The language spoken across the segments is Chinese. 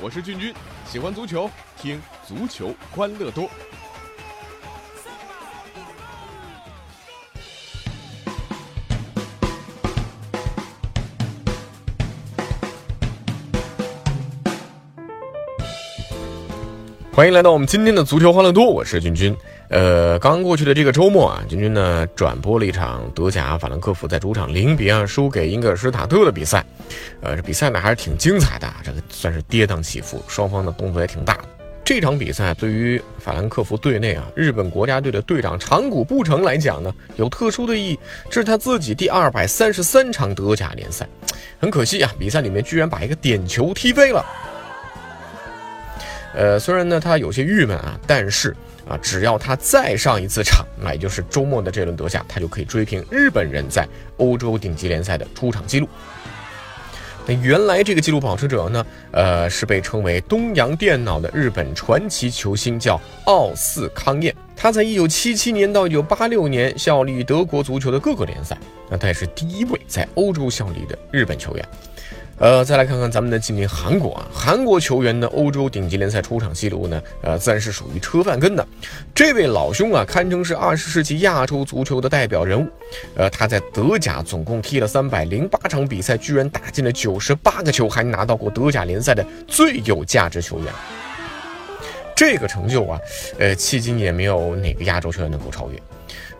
我是俊君，喜欢足球，听足球欢乐多。欢迎来到我们今天的足球欢乐多，我是君君。呃，刚过去的这个周末啊，君君呢转播了一场德甲法兰克福在主场零比二输给英格尔施塔特的比赛。呃，这比赛呢还是挺精彩的，这个算是跌宕起伏，双方的动作也挺大的。这场比赛对于法兰克福队内啊，日本国家队的队长长谷部诚来讲呢，有特殊的意义。这是他自己第二百三十三场德甲联赛，很可惜啊，比赛里面居然把一个点球踢飞了。呃，虽然呢他有些郁闷啊，但是啊，只要他再上一次场，那也就是周末的这轮德甲，他就可以追平日本人在欧洲顶级联赛的出场记录。那原来这个纪录保持者呢，呃，是被称为东洋电脑的日本传奇球星，叫奥斯康彦。他在一九七七年到一九八六年效力德国足球的各个联赛。那他也是第一位在欧洲效力的日本球员。呃，再来看看咱们的近邻韩国啊，韩国球员的欧洲顶级联赛出场记录呢，呃，自然是属于车范根的。这位老兄啊，堪称是二十世纪亚洲足球的代表人物。呃，他在德甲总共踢了三百零八场比赛，居然打进了九十八个球，还拿到过德甲联赛的最有价值球员。这个成就啊，呃，迄今也没有哪个亚洲球员能够超越。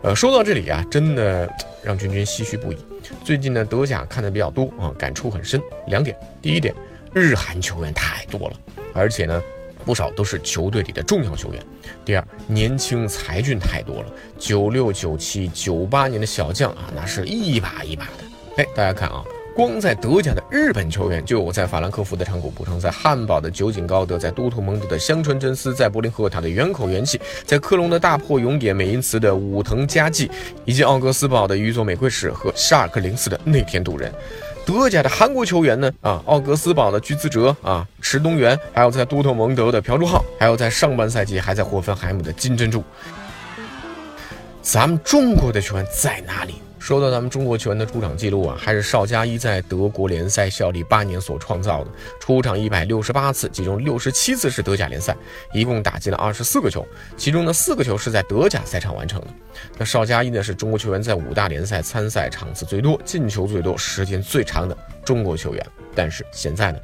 呃，说到这里啊，真的让君君唏嘘不已。最近呢，德甲看的比较多啊，感触很深。两点，第一点，日韩球员太多了，而且呢，不少都是球队里的重要球员。第二，年轻才俊太多了，九六、九七、九八年的小将啊，那是一把一把的。哎，大家看啊。光在德甲的日本球员就有在法兰克福的长谷部诚，在汉堡的酒井高德，在多特蒙德的香川真司，在柏林赫塔的远口元气，在科隆的大破勇野美因茨的武藤佳纪，以及奥格斯堡的宇佐美贵史和沙尔克零四的内田笃人。德甲的韩国球员呢？啊，奥格斯堡的居兹哲啊，池东元，还有在多特蒙德的朴柱浩，还有在上半赛季还在霍芬海姆的金珍珠。咱们中国的球员在哪里？说到咱们中国球员的出场记录啊，还是邵佳一在德国联赛效力八年所创造的，出场一百六十八次，其中六十七次是德甲联赛，一共打进了二十四个球，其中呢四个球是在德甲赛场完成的。那邵佳一呢是中国球员在五大联赛参赛场次最多、进球最多、时间最长的中国球员，但是现在呢？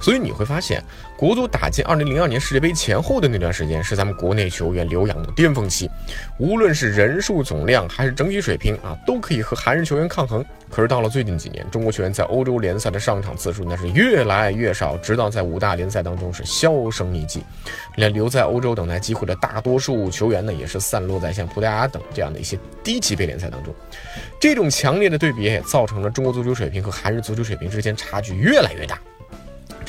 所以你会发现，国足打进2002年世界杯前后的那段时间，是咱们国内球员留洋的巅峰期，无论是人数总量还是整体水平啊，都可以和韩日球员抗衡。可是到了最近几年，中国球员在欧洲联赛的上场次数那是越来越少，直到在五大联赛当中是销声匿迹，连留在欧洲等待机会的大多数球员呢，也是散落在像葡萄牙等这样的一些低级别联赛当中。这种强烈的对比也造成了中国足球水平和韩日足球水平之间差距越来越大。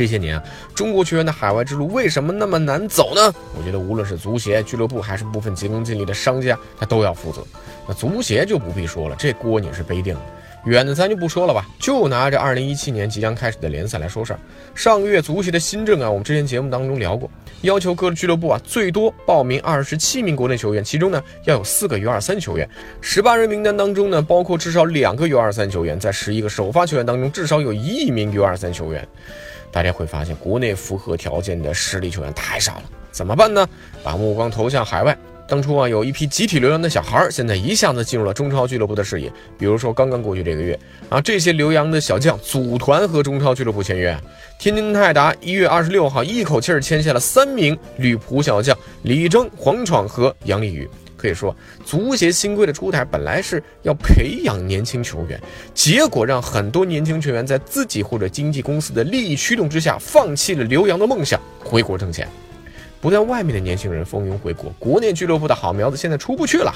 这些年啊，中国球员的海外之路为什么那么难走呢？我觉得无论是足协、俱乐部，还是部分急功近利的商家，他都要负责。那足协就不必说了，这锅你是背定了。远的咱就不说了吧，就拿着2017年即将开始的联赛来说事儿。上个月足协的新政啊，我们之前节目当中聊过，要求各俱乐部啊最多报名27名国内球员，其中呢要有四个 U23 球员。十八人名单当中呢，包括至少两个 U23 球员，在十一个首发球员当中，至少有一名 U23 球员。大家会发现，国内符合条件的实力球员太少了，怎么办呢？把目光投向海外。当初啊，有一批集体流洋的小孩，现在一下子进入了中超俱乐部的视野。比如说，刚刚过去这个月啊，这些留洋的小将组团和中超俱乐部签约。天津泰达一月二十六号一口气儿签下了三名旅仆小将：李征、黄闯和杨立宇。可以说，足协新规的出台本来是要培养年轻球员，结果让很多年轻球员在自己或者经纪公司的利益驱动之下，放弃了留洋的梦想，回国挣钱。不但外面的年轻人蜂拥回国，国内俱乐部的好苗子现在出不去了。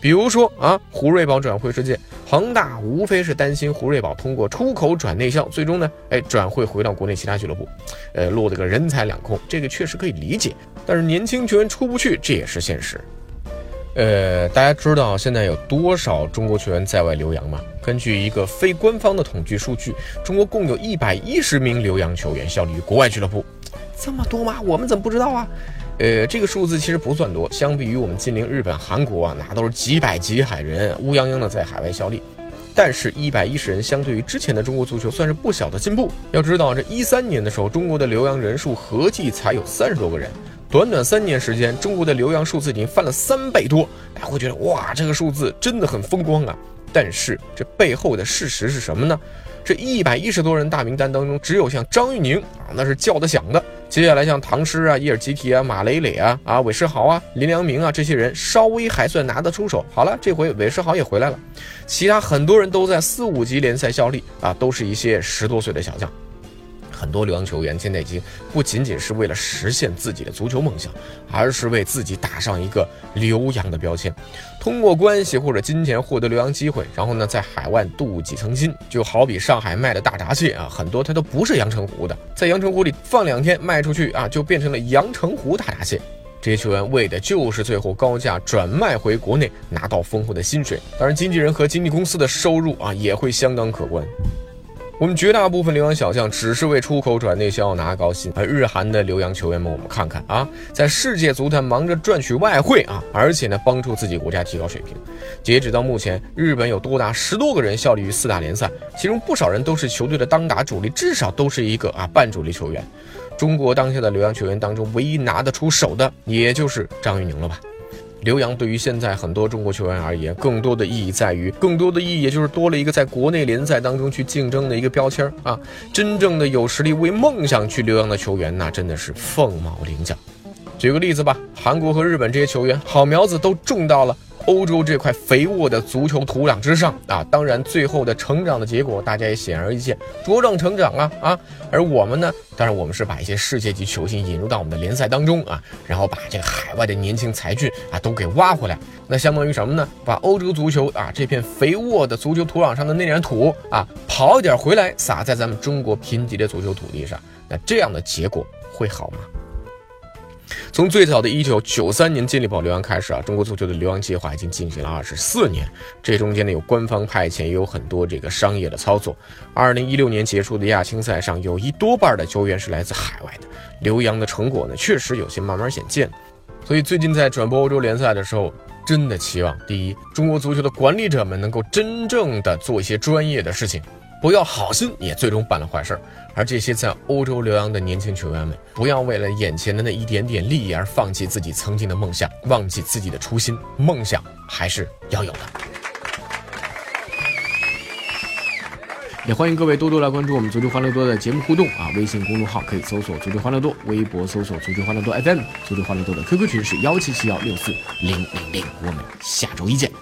比如说啊，胡瑞宝转会事件，恒大无非是担心胡瑞宝通过出口转内销，最终呢，哎，转会回到国内其他俱乐部，呃，落得个人财两空。这个确实可以理解，但是年轻球员出不去，这也是现实。呃，大家知道现在有多少中国球员在外留洋吗？根据一个非官方的统计数据，中国共有一百一十名留洋球员效力于国外俱乐部。这么多吗？我们怎么不知道啊？呃，这个数字其实不算多，相比于我们近邻日本、韩国啊，那都是几百几百人乌泱泱的在海外效力。但是，一百一十人相对于之前的中国足球算是不小的进步。要知道，这一三年的时候，中国的留洋人数合计才有三十多个人，短短三年时间，中国的留洋数字已经翻了三倍多。大家会觉得，哇，这个数字真的很风光啊！但是，这背后的事实是什么呢？这一百一十多人大名单当中，只有像张玉宁啊，那是叫得响的。接下来像唐诗啊、伊尔吉提啊、马雷雷啊、啊韦世豪啊、林良铭啊这些人，稍微还算拿得出手。好了，这回韦世豪也回来了，其他很多人都在四五级联赛效力啊，都是一些十多岁的小将。很多留洋球员现在已经不仅仅是为了实现自己的足球梦想，而是为自己打上一个留洋的标签，通过关系或者金钱获得留洋机会，然后呢在海外镀几层金。就好比上海卖的大闸蟹啊，很多它都不是阳澄湖的，在阳澄湖里放两天卖出去啊，就变成了阳澄湖大闸蟹。这些球员为的就是最后高价转卖回国内，拿到丰厚的薪水。当然，经纪人和经纪公司的收入啊也会相当可观。我们绝大部分留洋小将只是为出口转内销拿高薪，而日韩的留洋球员们，我们看看啊，在世界足坛忙着赚取外汇啊，而且呢帮助自己国家提高水平。截止到目前，日本有多达十多个人效力于四大联赛，其中不少人都是球队的当打主力，至少都是一个啊半主力球员。中国当下的留洋球员当中，唯一拿得出手的，也就是张玉宁了吧。留洋对于现在很多中国球员而言，更多的意义在于，更多的意义也就是多了一个在国内联赛当中去竞争的一个标签啊。真正的有实力为梦想去留洋的球员，那真的是凤毛麟角。举个例子吧，韩国和日本这些球员，好苗子都种到了。欧洲这块肥沃的足球土壤之上啊，当然最后的成长的结果，大家也显而易见，茁壮成长啊啊！而我们呢，当然我们是把一些世界级球星引入到我们的联赛当中啊，然后把这个海外的年轻才俊啊都给挖回来，那相当于什么呢？把欧洲足球啊这片肥沃的足球土壤上的那点土啊，刨一点回来撒在咱们中国贫瘠的足球土地上，那这样的结果会好吗？从最早的一九九三年建立保留洋开始啊，中国足球的留洋计划已经进行了二十四年。这中间呢有官方派遣，也有很多这个商业的操作。二零一六年结束的亚青赛上，有一多半的球员是来自海外的。留洋的成果呢，确实有些慢慢显见。所以最近在转播欧洲联赛的时候，真的期望第一，中国足球的管理者们能够真正的做一些专业的事情。不要好心也最终办了坏事，而这些在欧洲留洋的年轻球员们，不要为了眼前的那一点点利益而放弃自己曾经的梦想，忘记自己的初心。梦想还是要有的。也欢迎各位多多来关注我们足球欢乐多的节目互动啊！微信公众号可以搜索“足球欢乐多”，微博搜索“足球欢乐多 FM”，足球欢乐多的 QQ 群是幺七七幺六四零零零。我们下周一见。